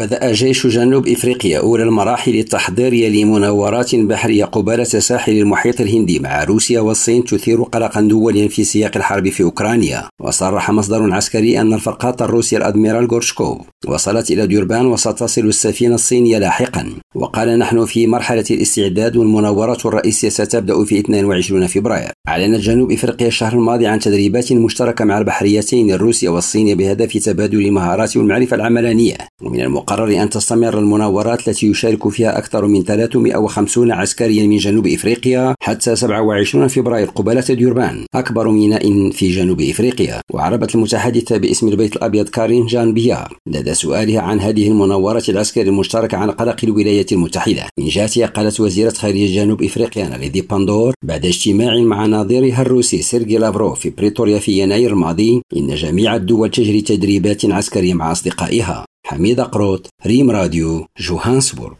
بدأ جيش جنوب إفريقيا أولى المراحل التحضيرية لمناورات بحرية قبالة ساحل المحيط الهندي مع روسيا والصين تثير قلقا دوليا في سياق الحرب في أوكرانيا وصرح مصدر عسكري أن الفرقاط الروسي الأدميرال غورشكوف. وصلت إلى ديربان وستصل السفينة الصينية لاحقا وقال نحن في مرحلة الاستعداد والمناورة الرئيسية ستبدأ في 22 فبراير. أعلنت جنوب إفريقيا الشهر الماضي عن تدريبات مشتركة مع البحريتين الروسية والصينية بهدف تبادل المهارات والمعرفة العملانية. ومن المقرر أن تستمر المناورات التي يشارك فيها أكثر من 350 عسكريا من جنوب إفريقيا حتى 27 فبراير قبالة ديربان أكبر ميناء في جنوب إفريقيا. وعربت المتحدثة باسم البيت الأبيض كارين جان بيار لدى سؤالها عن هذه المناورة العسكرية المشتركة عن قلق الولايات المتحدة. من جهتها قالت وزيرة خارجية جنوب إفريقيا ناليدي باندور بعد اجتماع مع نظيرها الروسي سيرجي لافروف في بريتوريا في يناير الماضي إن جميع الدول تجري تدريبات عسكرية مع أصدقائها. حميد قروط ريم راديو جوهانسبورغ.